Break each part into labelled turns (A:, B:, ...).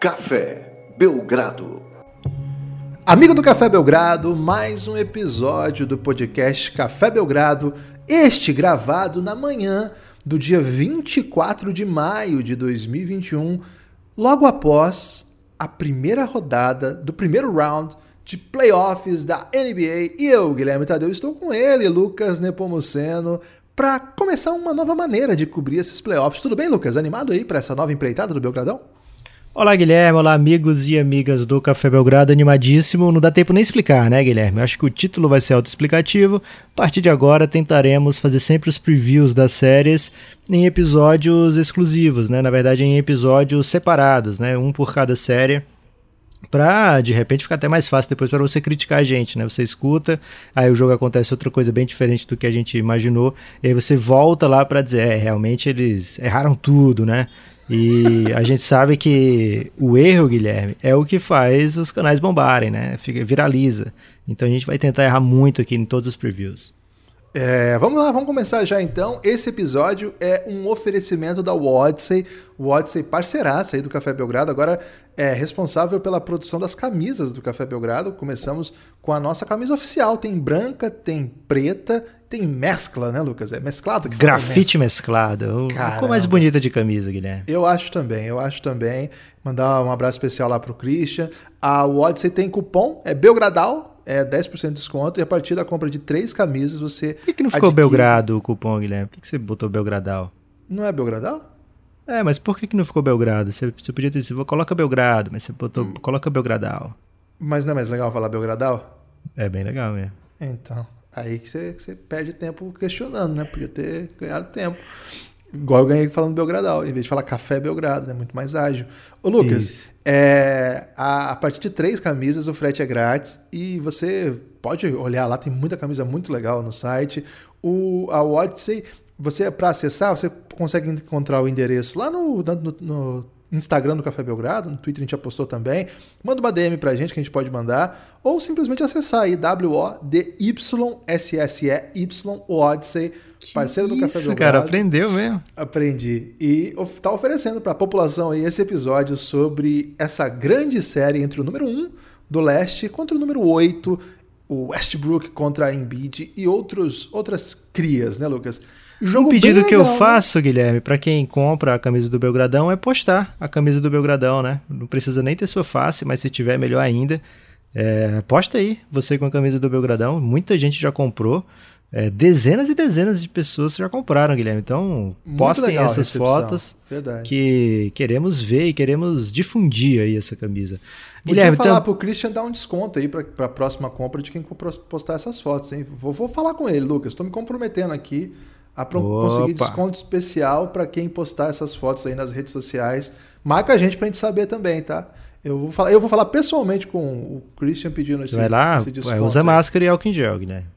A: Café Belgrado.
B: Amigo do Café Belgrado, mais um episódio do podcast Café Belgrado, este gravado na manhã do dia 24 de maio de 2021, logo após a primeira rodada do primeiro round de playoffs da NBA. E eu, Guilherme Tadeu, estou com ele, Lucas Nepomuceno, para começar uma nova maneira de cobrir esses playoffs. Tudo bem, Lucas? Animado aí para essa nova empreitada do Belgradão?
C: Olá, Guilherme. Olá, amigos e amigas do Café Belgrado. Animadíssimo. Não dá tempo nem explicar, né, Guilherme? Acho que o título vai ser autoexplicativo. A partir de agora, tentaremos fazer sempre os previews das séries em episódios exclusivos, né? Na verdade, em episódios separados, né? Um por cada série pra de repente ficar até mais fácil depois para você criticar a gente, né? Você escuta, aí o jogo acontece outra coisa bem diferente do que a gente imaginou, e aí você volta lá para dizer, é, realmente eles erraram tudo, né? E a gente sabe que o erro, Guilherme, é o que faz os canais bombarem, né? Fica, viraliza. Então a gente vai tentar errar muito aqui em todos os previews.
B: É, vamos lá, vamos começar já então. Esse episódio é um oferecimento da Wodsey, Wodsey parceiraça aí do Café Belgrado, agora é responsável pela produção das camisas do Café Belgrado. Começamos com a nossa camisa oficial, tem branca, tem preta, tem mescla, né, Lucas? É mesclado que
C: Grafite mesclado. Ficou mais bonita de camisa, Guilherme.
B: Eu acho também, eu acho também. Mandar um abraço especial lá pro Christian. A Wodsey tem cupom, é Belgradal, é 10% de desconto e a partir da compra de três camisas você.
C: Por que, que não ficou adquire... Belgrado o cupom, Guilherme? Por que, que você botou Belgradal?
B: Não é Belgradal?
C: É, mas por que, que não ficou Belgrado? Você, você podia ter dito, coloca Belgrado, mas você botou, hum. coloca Belgradal.
B: Mas não é mais legal falar Belgradal?
C: É bem legal mesmo.
B: Então, aí que você, que você perde tempo questionando, né? Podia ter ganhado tempo. Igual eu ganhei falando Belgradal, em vez de falar café Belgrado, né? Muito mais ágil. Ô, Lucas, é, a, a, partir de três camisas o frete é grátis e você pode olhar lá, tem muita camisa muito legal no site. O, a Odyssey, você para acessar, você consegue encontrar o endereço lá no, no, no Instagram do Café Belgrado, no Twitter a gente já postou também. Manda uma DM pra gente que a gente pode mandar, ou simplesmente acessar aí W-O-D-Y-S-S-E-Y Odyssey parceiro do Café Isso,
C: cara, aprendeu mesmo.
B: Aprendi. E está oferecendo para a população aí esse episódio sobre essa grande série entre o número 1 do leste contra o número 8, o Westbrook contra a Embiid e outros, outras crias, né, Lucas?
C: Jogo um pedido que eu né? faço, Guilherme, para quem compra a camisa do Belgradão é postar a camisa do Belgradão, né? Não precisa nem ter sua face, mas se tiver, melhor ainda. É, posta aí, você com a camisa do Belgradão. Muita gente já comprou. É, dezenas e dezenas de pessoas já compraram, Guilherme. Então, Muito postem essas fotos Verdade. que queremos ver e queremos difundir aí essa camisa.
B: Podia Guilherme, falar então... pro Christian dar um desconto aí para a próxima compra de quem postar essas fotos, hein? Vou, vou falar com ele, Lucas. Estou me comprometendo aqui a conseguir desconto especial para quem postar essas fotos aí nas redes sociais. Marca a gente para a gente saber também, tá? Eu vou falar, eu vou falar pessoalmente com o Christian pedindo esse,
C: Vai lá, esse desconto. Usa máscara e álcool em gel, Guilherme.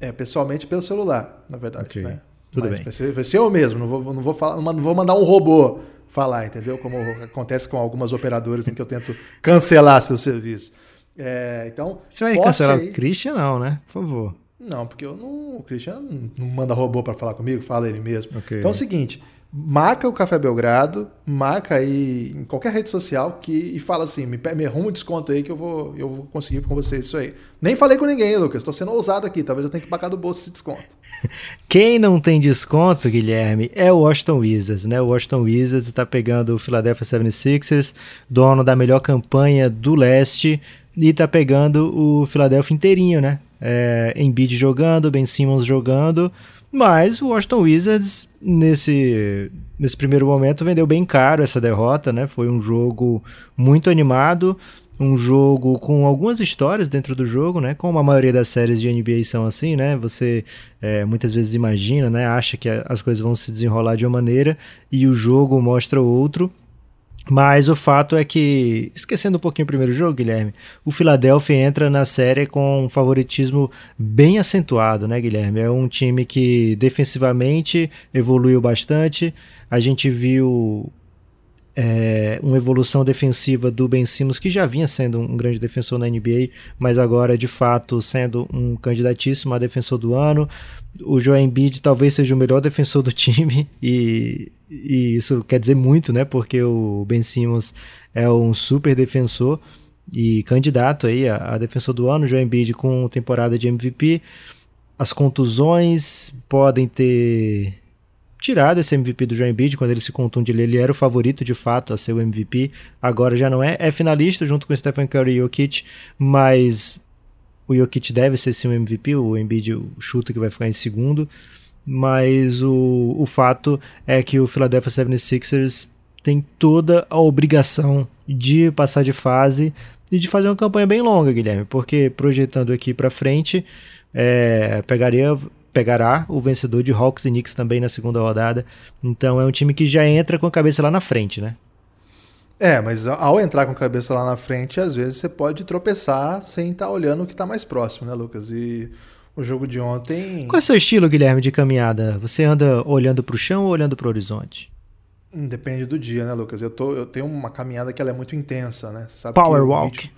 B: É, pessoalmente pelo celular, na verdade.
C: Okay.
B: Né?
C: Tudo Mas bem.
B: Vai ser, vai ser eu mesmo, não vou, não, vou falar, não vou mandar um robô falar, entendeu? Como acontece com algumas operadoras em que eu tento cancelar seu serviço. É, então,
C: Você vai cancelar aí... o Christian, não, né? Por favor.
B: Não, porque eu não, o Christian não manda robô para falar comigo, fala ele mesmo.
C: Okay.
B: Então é o seguinte, marca o Café Belgrado, marca aí em qualquer rede social que, e fala assim, me, me arruma um desconto aí que eu vou, eu vou conseguir com vocês isso aí. Nem falei com ninguém, Lucas, estou sendo ousado aqui, talvez eu tenha que pagar do bolso esse desconto.
C: Quem não tem desconto, Guilherme, é o Washington Wizards, né? O Washington Wizards está pegando o Philadelphia 76ers, dono da melhor campanha do leste, e está pegando o Philadelphia inteirinho, né? É, Embiid jogando, Ben Simmons jogando, mas o Washington Wizards, nesse, nesse primeiro momento, vendeu bem caro essa derrota, né? Foi um jogo muito animado, um jogo com algumas histórias dentro do jogo, né? Como a maioria das séries de NBA são assim, né? Você é, muitas vezes imagina, né? Acha que as coisas vão se desenrolar de uma maneira e o jogo mostra outro. Mas o fato é que, esquecendo um pouquinho o primeiro jogo, Guilherme, o Philadelphia entra na série com um favoritismo bem acentuado, né, Guilherme? É um time que defensivamente evoluiu bastante. A gente viu é, uma evolução defensiva do Ben Simmons, que já vinha sendo um grande defensor na NBA, mas agora de fato sendo um candidatíssimo a defensor do ano. O Joel Embiid talvez seja o melhor defensor do time e, e isso quer dizer muito, né? Porque o Ben Simmons é um super defensor e candidato aí a, a defensor do ano. O Joel Embiid com temporada de MVP. As contusões podem ter tirado esse MVP do Joel Embiid quando ele se contunde ele era o favorito de fato a ser o MVP agora já não é. É finalista junto com Stephen Curry e Jokic mas o Jokic deve ser sim o MVP o Embiid chuta que vai ficar em segundo. Mas o, o fato é que o Philadelphia 76ers tem toda a obrigação de passar de fase e de fazer uma campanha bem longa, Guilherme, porque projetando aqui para frente, é, pegaria pegará o vencedor de Hawks e Knicks também na segunda rodada. Então é um time que já entra com a cabeça lá na frente, né?
B: É, mas ao entrar com a cabeça lá na frente, às vezes você pode tropeçar sem estar tá olhando o que está mais próximo, né, Lucas? E o jogo de ontem.
C: Qual é o seu estilo, Guilherme, de caminhada? Você anda olhando para o chão ou olhando para o horizonte?
B: Depende do dia, né, Lucas? Eu, tô, eu tenho uma caminhada que ela é muito intensa, né?
C: Você sabe Power walk. Ritmo,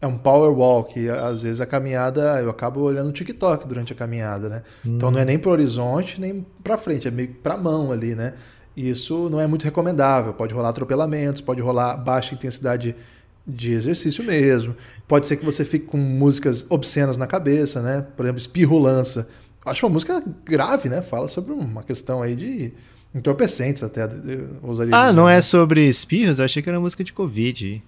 B: é um power walk. Às vezes a caminhada, eu acabo olhando o TikTok durante a caminhada, né? Hum. Então não é nem para o horizonte, nem para frente, é meio para mão ali, né? E isso não é muito recomendável. Pode rolar atropelamentos, pode rolar baixa intensidade de exercício mesmo. Pode ser que você fique com músicas obscenas na cabeça, né? Por exemplo, espirrulança. Acho uma música grave, né? Fala sobre uma questão aí de entorpecentes até.
C: ah, dizer. não é sobre espirros? Eu achei que era música de Covid.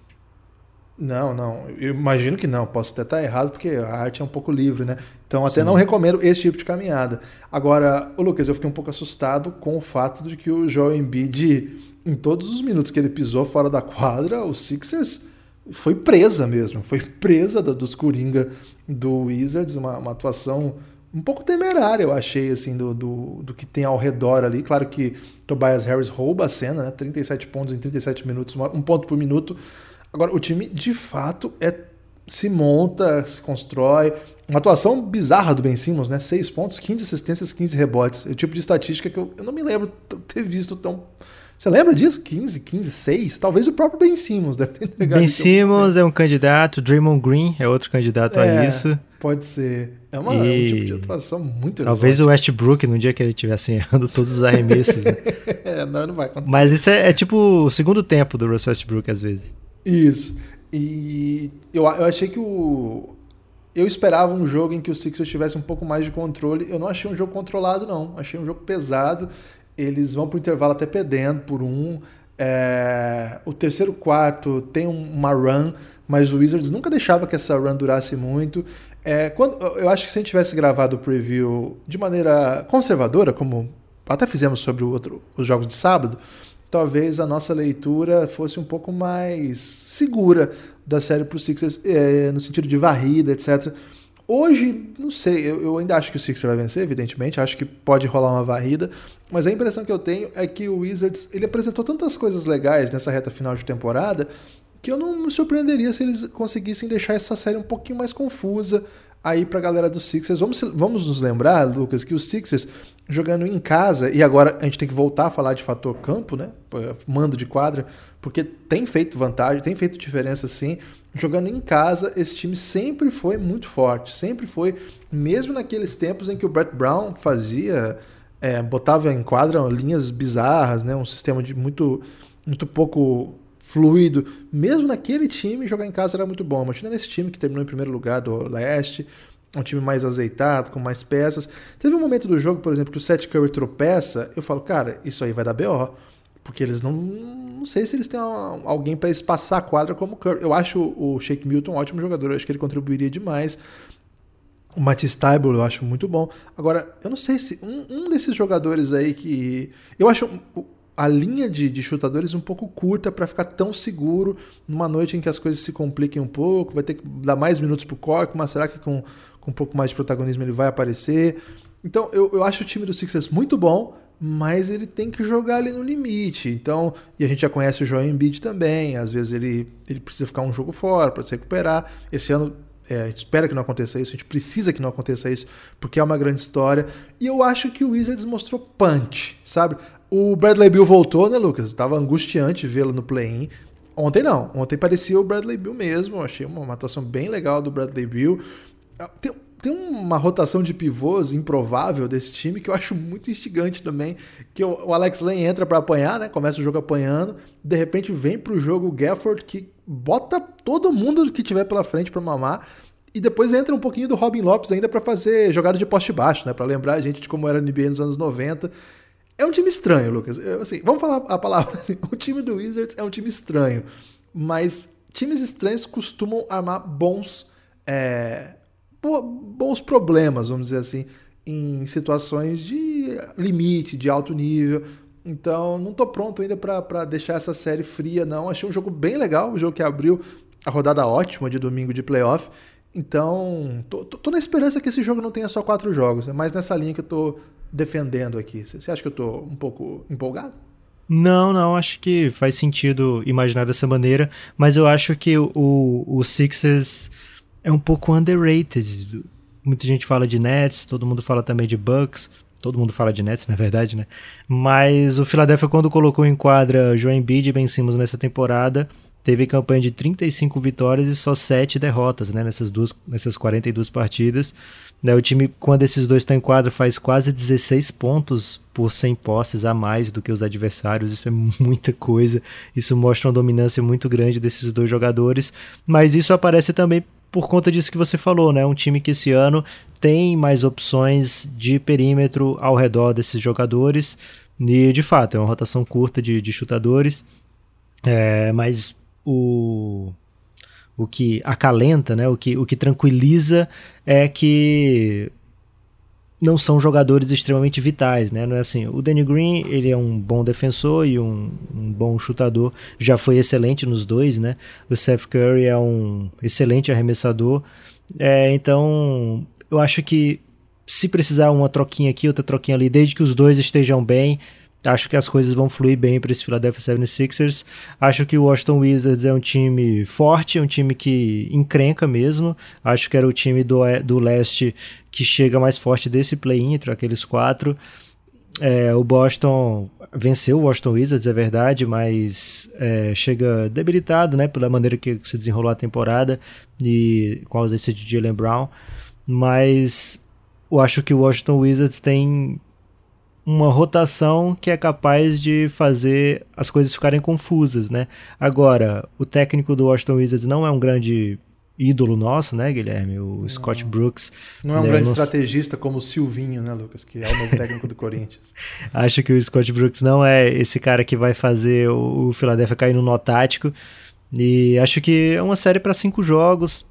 B: Não, não. Eu imagino que não. Posso até estar errado, porque a arte é um pouco livre, né? Então, até Sim. não recomendo esse tipo de caminhada. Agora, o Lucas, eu fiquei um pouco assustado com o fato de que o Joel Embiid, em todos os minutos que ele pisou fora da quadra, o Sixers foi presa mesmo. Foi presa dos Coringa do Wizards. Uma, uma atuação um pouco temerária, eu achei, assim, do, do, do, que tem ao redor ali. Claro que Tobias Harris rouba a cena, né? 37 pontos em 37 minutos, um ponto por minuto. Agora, o time de fato é se monta, se constrói. Uma atuação bizarra do Ben Simmons, né? 6 pontos, 15 assistências, 15 rebotes. É o tipo de estatística que eu, eu não me lembro ter visto tão. Você lembra disso? 15, 15, 6? Talvez o próprio Ben Simmons deve ter
C: entregado. Ben Simmons é um candidato, Draymond Green é outro candidato é, a isso.
B: Pode ser. É, uma, e... um tipo de atuação muito
C: Talvez exótica. o Westbrook, no dia que ele estivesse errando todos os arremessos. Né?
B: é, não, não vai acontecer.
C: Mas isso é, é, tipo o segundo tempo do Russell Westbrook, às vezes.
B: Isso. E eu, eu achei que o. Eu esperava um jogo em que o Sixers tivesse um pouco mais de controle. Eu não achei um jogo controlado, não. Achei um jogo pesado. Eles vão para o intervalo até perdendo por um. É... O terceiro quarto tem uma run, mas o Wizards nunca deixava que essa run durasse muito. É, quando, eu acho que se a gente tivesse gravado o preview de maneira conservadora, como até fizemos sobre outro, os jogos de sábado, talvez a nossa leitura fosse um pouco mais segura da série para os Sixers, é, no sentido de varrida, etc. Hoje, não sei, eu, eu, ainda acho que o Sixers vai vencer, evidentemente, acho que pode rolar uma varrida, mas a impressão que eu tenho é que o Wizards ele apresentou tantas coisas legais nessa reta final de temporada que eu não me surpreenderia se eles conseguissem deixar essa série um pouquinho mais confusa aí para a galera dos Sixers. Vamos, vamos nos lembrar, Lucas, que os Sixers jogando em casa, e agora a gente tem que voltar a falar de fator campo, né? Mando de quadra, porque tem feito vantagem, tem feito diferença sim. Jogando em casa, esse time sempre foi muito forte, sempre foi, mesmo naqueles tempos em que o Brett Brown fazia, é, botava em quadra linhas bizarras, né? Um sistema de muito, muito pouco fluido. Mesmo naquele time, jogar em casa era muito bom. Imagina nesse time que terminou em primeiro lugar do leste, um time mais azeitado, com mais peças. Teve um momento do jogo, por exemplo, que o Seth Curry tropeça, eu falo, cara, isso aí vai dar BO. Porque eles não. Não sei se eles têm alguém para espaçar a quadra como o Curry. Eu acho o Shake Milton um ótimo jogador, eu acho que ele contribuiria demais. O Matisse Tybalt eu acho muito bom. Agora, eu não sei se. Um, um desses jogadores aí que. Eu acho a linha de, de chutadores um pouco curta para ficar tão seguro numa noite em que as coisas se compliquem um pouco. Vai ter que dar mais minutos pro Cork, mas será que com com um pouco mais de protagonismo ele vai aparecer. Então eu, eu acho o time do Sixers muito bom, mas ele tem que jogar ali no limite. Então, e a gente já conhece o Joel Embiid também, às vezes ele, ele precisa ficar um jogo fora para se recuperar. Esse ano é, a gente espera que não aconteça isso, a gente precisa que não aconteça isso, porque é uma grande história. E eu acho que o Wizards mostrou punch, sabe? O Bradley Bill voltou, né, Lucas? Tava angustiante vê-lo no play-in. Ontem não. Ontem parecia o Bradley Bill mesmo. Eu achei uma, uma atuação bem legal do Bradley Bill. Ah, tem, tem uma rotação de pivôs improvável desse time que eu acho muito instigante também. Que o, o Alex Lane entra para apanhar, né? Começa o jogo apanhando. De repente vem pro jogo o Gafford que bota todo mundo que tiver pela frente para mamar. E depois entra um pouquinho do Robin Lopes ainda para fazer jogada de poste baixo, né? Para lembrar a gente de como era a NBA nos anos 90. É um time estranho, Lucas. Assim, vamos falar a palavra. o time do Wizards é um time estranho. Mas times estranhos costumam armar bons. É, bons problemas, vamos dizer assim, em situações de limite, de alto nível. Então, não estou pronto ainda para deixar essa série fria, não. Achei um jogo bem legal, o jogo que abriu a rodada ótima de domingo de playoff. Então, tô, tô, na esperança que esse jogo não tenha só quatro jogos. É mais nessa linha que eu tô defendendo aqui. Você acha que eu tô um pouco empolgado?
C: Não, não, acho que faz sentido imaginar dessa maneira, mas eu acho que o, o Sixers é um pouco underrated. Muita gente fala de Nets, todo mundo fala também de Bucks, todo mundo fala de Nets, na verdade, né? Mas o Philadelphia, quando colocou em quadra João Embiid e Ben Simmons nessa temporada, teve campanha de 35 vitórias e só 7 derrotas, né? Nessas, duas, nessas 42 partidas. Né, o time, quando esses dois estão em quadra, faz quase 16 pontos por 100 posses a mais do que os adversários. Isso é muita coisa. Isso mostra uma dominância muito grande desses dois jogadores. Mas isso aparece também por conta disso que você falou, né? Um time que esse ano tem mais opções de perímetro ao redor desses jogadores. E de fato, é uma rotação curta de, de chutadores. É, mas o, o que acalenta, né? o, que, o que tranquiliza é que não são jogadores extremamente vitais, né? Não é assim. O Danny Green ele é um bom defensor e um, um, bom chutador, já foi excelente nos dois, né? O Seth Curry é um excelente arremessador. É, então eu acho que se precisar uma troquinha aqui, outra troquinha ali, desde que os dois estejam bem, Acho que as coisas vão fluir bem para esse Philadelphia 76ers. Acho que o Washington Wizards é um time forte, é um time que encrenca mesmo. Acho que era o time do, do leste que chega mais forte desse play-in entre aqueles quatro. É, o Boston venceu o Washington Wizards, é verdade, mas é, chega debilitado né, pela maneira que se desenrolou a temporada e com a ausência de Jalen Brown. Mas eu acho que o Washington Wizards tem uma rotação que é capaz de fazer as coisas ficarem confusas, né? Agora, o técnico do Washington Wizards não é um grande ídolo nosso, né, Guilherme? O não. Scott Brooks.
B: Não é um né, grande estrategista como o Silvinho, né, Lucas? Que é o novo técnico do Corinthians.
C: Acho que o Scott Brooks não é esse cara que vai fazer o Philadelphia cair no nó tático. E acho que é uma série para cinco jogos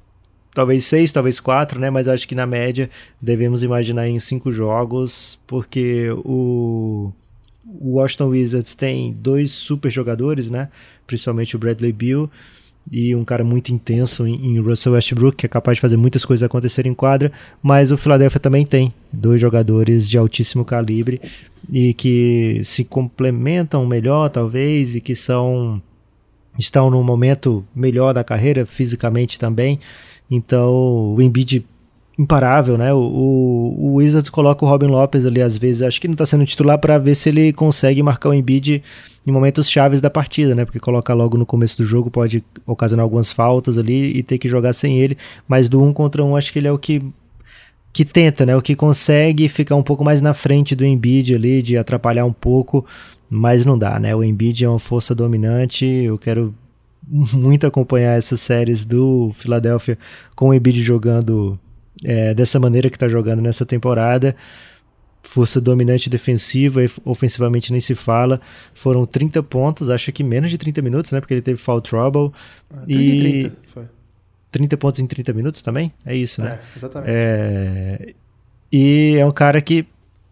C: talvez seis, talvez quatro, né? Mas acho que na média devemos imaginar em cinco jogos, porque o, o Washington Wizards tem dois super jogadores, né? Principalmente o Bradley Beal e um cara muito intenso em, Russell Westbrook, que é capaz de fazer muitas coisas acontecerem em quadra, mas o Philadelphia também tem dois jogadores de altíssimo calibre e que se complementam melhor, talvez, e que são estão num momento melhor da carreira fisicamente também. Então, o Embiid imparável, né? O, o, o Wizards coloca o Robin Lopes ali às vezes, acho que não está sendo titular para ver se ele consegue marcar o Embiid em momentos chaves da partida, né? Porque colocar logo no começo do jogo pode ocasionar algumas faltas ali e ter que jogar sem ele, mas do um contra um acho que ele é o que que tenta, né? O que consegue ficar um pouco mais na frente do Embiid ali, de atrapalhar um pouco, mas não dá, né? O Embiid é uma força dominante, eu quero muito acompanhar essas séries do Philadelphia com o Embiid jogando é, dessa maneira que está jogando nessa temporada. Força dominante defensiva, ofensivamente nem se fala. Foram 30 pontos, acho que menos de 30 minutos, né? Porque ele teve foul trouble. 30 e 30, foi. 30 pontos em 30 minutos também? É isso, né?
B: É, exatamente.
C: É... E é um cara que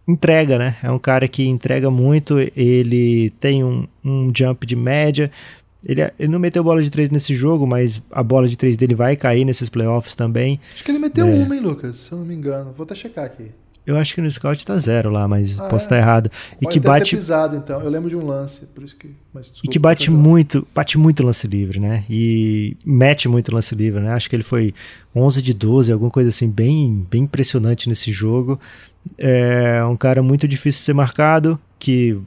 C: entrega, né? É um cara que entrega muito. Ele tem um, um jump de média, ele, ele não meteu bola de três nesse jogo, mas a bola de três dele vai cair nesses playoffs também.
B: Acho que ele meteu é. uma, hein, Lucas? Se eu não me engano. Vou até checar aqui.
C: Eu acho que no scout tá zero lá, mas ah, posso estar é? tá errado.
B: E Pode que bate pisado, então. Eu lembro de um lance, por isso que. Mas, desculpa,
C: e que bate muito, bate muito lance livre, né? E mete muito lance livre, né? Acho que ele foi 11 de 12, alguma coisa assim bem, bem impressionante nesse jogo. É um cara muito difícil de ser marcado, que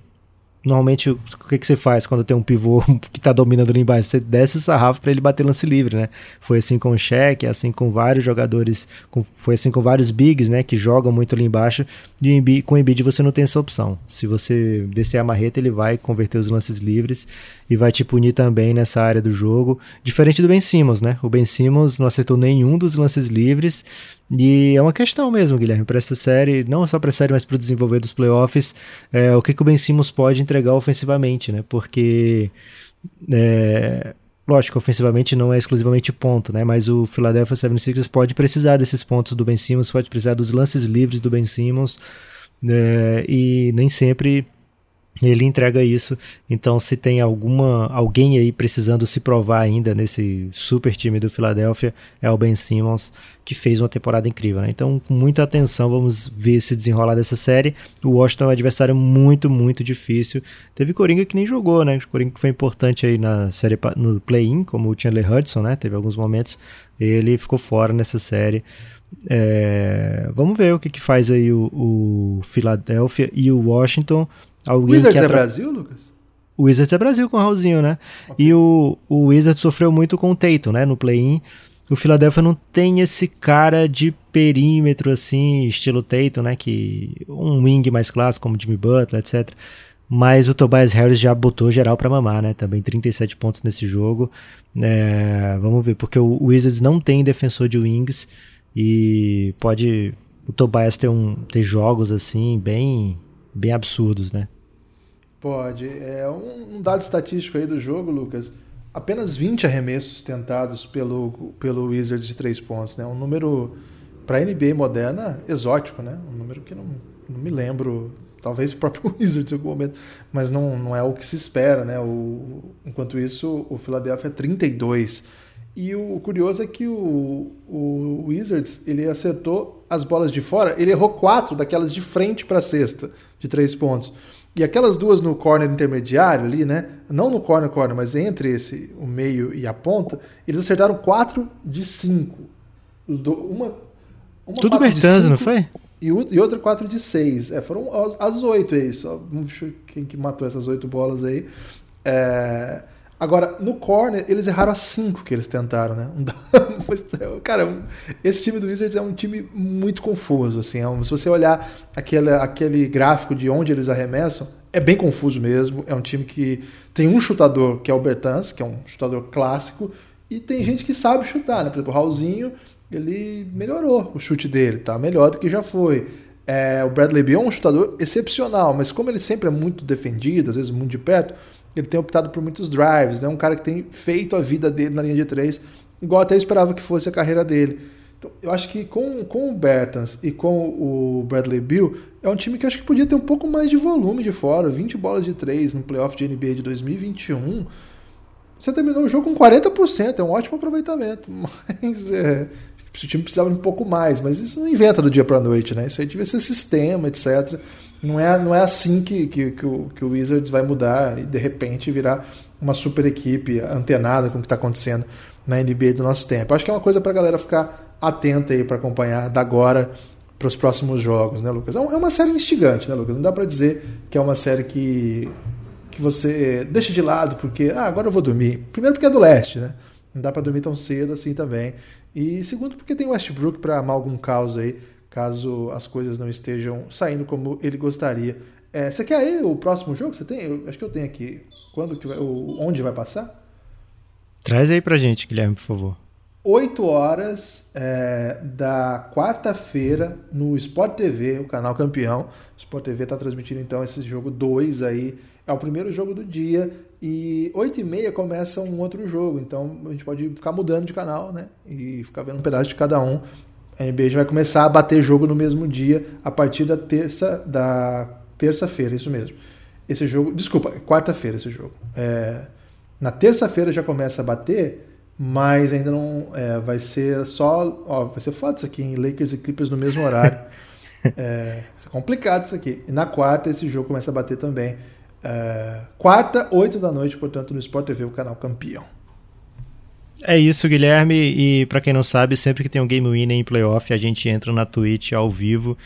C: normalmente o que, que você faz quando tem um pivô que está dominando ali embaixo? Você desce o sarrafo para ele bater lance livre, né? Foi assim com o Shaq, assim com vários jogadores, com, foi assim com vários bigs, né, que jogam muito ali embaixo. E com o Embiid você não tem essa opção. Se você descer a marreta, ele vai converter os lances livres e vai te punir também nessa área do jogo. Diferente do Ben Simmons, né? O Ben Simmons não acertou nenhum dos lances livres. E é uma questão mesmo, Guilherme, para essa série, não só para a série, mas para o desenvolver dos playoffs, é, o que, que o Ben Simmons pode entregar ofensivamente, né? Porque, é, lógico, ofensivamente não é exclusivamente ponto, né? Mas o Philadelphia 76ers pode precisar desses pontos do Ben Simmons, pode precisar dos lances livres do Ben Simmons, é, e nem sempre ele entrega isso. Então, se tem alguma alguém aí precisando se provar ainda nesse super time do Philadelphia, é o Ben Simmons, que fez uma temporada incrível. Né? Então, com muita atenção, vamos ver se desenrolar dessa série. O Washington é um adversário muito, muito difícil. Teve Coringa que nem jogou, né? Coringa que foi importante aí na série no play-in, como o Chandler Hudson, né? Teve alguns momentos. Ele ficou fora nessa série. É, vamos ver o que, que faz aí o, o Philadelphia e o Washington.
B: Alguém Wizards é Brasil, Lucas?
C: O Wizards é Brasil com o Raulzinho, né? Okay. E o, o Wizards sofreu muito com o Tatum, né? No play-in. O Philadelphia não tem esse cara de perímetro, assim, estilo Tatum, né? Que um wing mais clássico, como Jimmy Butler, etc. Mas o Tobias Harris já botou geral para mamar, né? Também 37 pontos nesse jogo. É, vamos ver, porque o Wizards não tem defensor de wings e pode o Tobias ter, um, ter jogos assim bem, bem absurdos, né?
B: Pode. É um, dado estatístico aí do jogo, Lucas. Apenas 20 arremessos tentados pelo, pelo Wizards de três pontos, né? Um número para NBA moderna exótico, né? Um número que não, não me lembro, talvez o próprio Wizards em algum momento, mas não, não é o que se espera, né? O, enquanto isso, o Philadelphia é 32. E o curioso é que o, o Wizards ele acertou as bolas de fora, ele errou quatro daquelas de frente para a cesta de três pontos. E aquelas duas no corner intermediário ali, né? Não no corner corner, mas entre esse o meio e a ponta, eles acertaram 4 de 5. Os do, uma,
C: uma Tudo Bertans, não foi?
B: E, e outra 4 de 6. É, foram as oito aí. Só, quem que matou essas oito bolas aí. É, Agora, no corner, eles erraram as cinco que eles tentaram, né? Cara, esse time do Wizards é um time muito confuso, assim. É um, se você olhar aquele, aquele gráfico de onde eles arremessam, é bem confuso mesmo. É um time que tem um chutador, que é o Bertans, que é um chutador clássico, e tem gente que sabe chutar, né? Por exemplo, o Raulzinho, ele melhorou o chute dele, tá melhor do que já foi. É, o Bradley Beal é um chutador excepcional, mas como ele sempre é muito defendido, às vezes muito de perto, ele tem optado por muitos drives, né? Um cara que tem feito a vida dele na linha de três, igual até esperava que fosse a carreira dele. Então, eu acho que com, com o Bertans e com o Bradley Bill, é um time que acho que podia ter um pouco mais de volume de fora, 20 bolas de três no playoff de NBA de 2021. Você terminou o jogo com 40%, é um ótimo aproveitamento, mas é, o time precisava de um pouco mais, mas isso não inventa do dia para noite, né? Isso aí devia ser sistema, etc. Não é, não é assim que, que, que, o, que o Wizards vai mudar e de repente virar uma super equipe antenada com o que está acontecendo na NBA do nosso tempo. Acho que é uma coisa para a galera ficar atenta aí para acompanhar da agora para os próximos jogos, né, Lucas? É, é uma série instigante, né, Lucas? Não dá para dizer que é uma série que, que você deixa de lado porque, ah, agora eu vou dormir. Primeiro porque é do leste, né? Não dá para dormir tão cedo assim também. E segundo porque tem Westbrook para amar algum caos aí caso as coisas não estejam saindo como ele gostaria. É, você quer aí o próximo jogo? Você tem? Eu, acho que eu tenho aqui. Quando que vai, onde vai passar?
C: Traz aí pra gente, Guilherme, por favor.
B: 8 horas é, da quarta-feira no Sport TV, o canal campeão. O Sport TV está transmitindo então esse jogo 2 aí. É o primeiro jogo do dia. E 8 e meia começa um outro jogo. Então a gente pode ficar mudando de canal, né? E ficar vendo um pedaço de cada um a NBA já vai começar a bater jogo no mesmo dia a partir da terça da terça-feira, isso mesmo. Esse jogo, desculpa, quarta-feira esse jogo. É, na terça-feira já começa a bater, mas ainda não é, vai ser só, ó, vai ser foda isso aqui em Lakers e Clippers no mesmo horário. é, é complicado isso aqui. E na quarta esse jogo começa a bater também. É, quarta, 8 da noite, portanto, no Sport TV, o canal campeão.
C: É isso, Guilherme. E para quem não sabe, sempre que tem um Game Winner em playoff, a gente entra na Twitch ao vivo.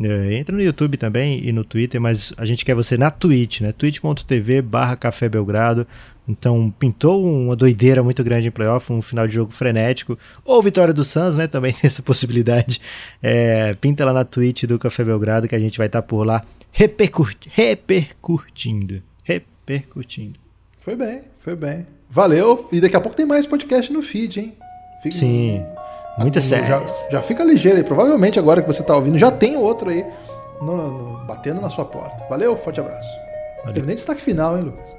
C: É, entra no YouTube também e no Twitter, mas a gente quer você na Twitch, né? twitch.tv barra Café Belgrado. Então pintou uma doideira muito grande em playoff, um final de jogo frenético. Ou vitória do Suns, né? Também tem essa possibilidade. É, pinta lá na Twitch do Café Belgrado que a gente vai estar tá por lá repercurti repercutindo. Repercutindo.
B: Foi bem, foi bem. Valeu. E daqui a pouco tem mais podcast no feed, hein?
C: Fica... Sim. Muitas séries.
B: Já, já, fica ligeiro aí. Provavelmente agora que você está ouvindo, já tem outro aí no, no, batendo na sua porta. Valeu, forte abraço. Valeu. Teve nem destaque final, hein, Lucas?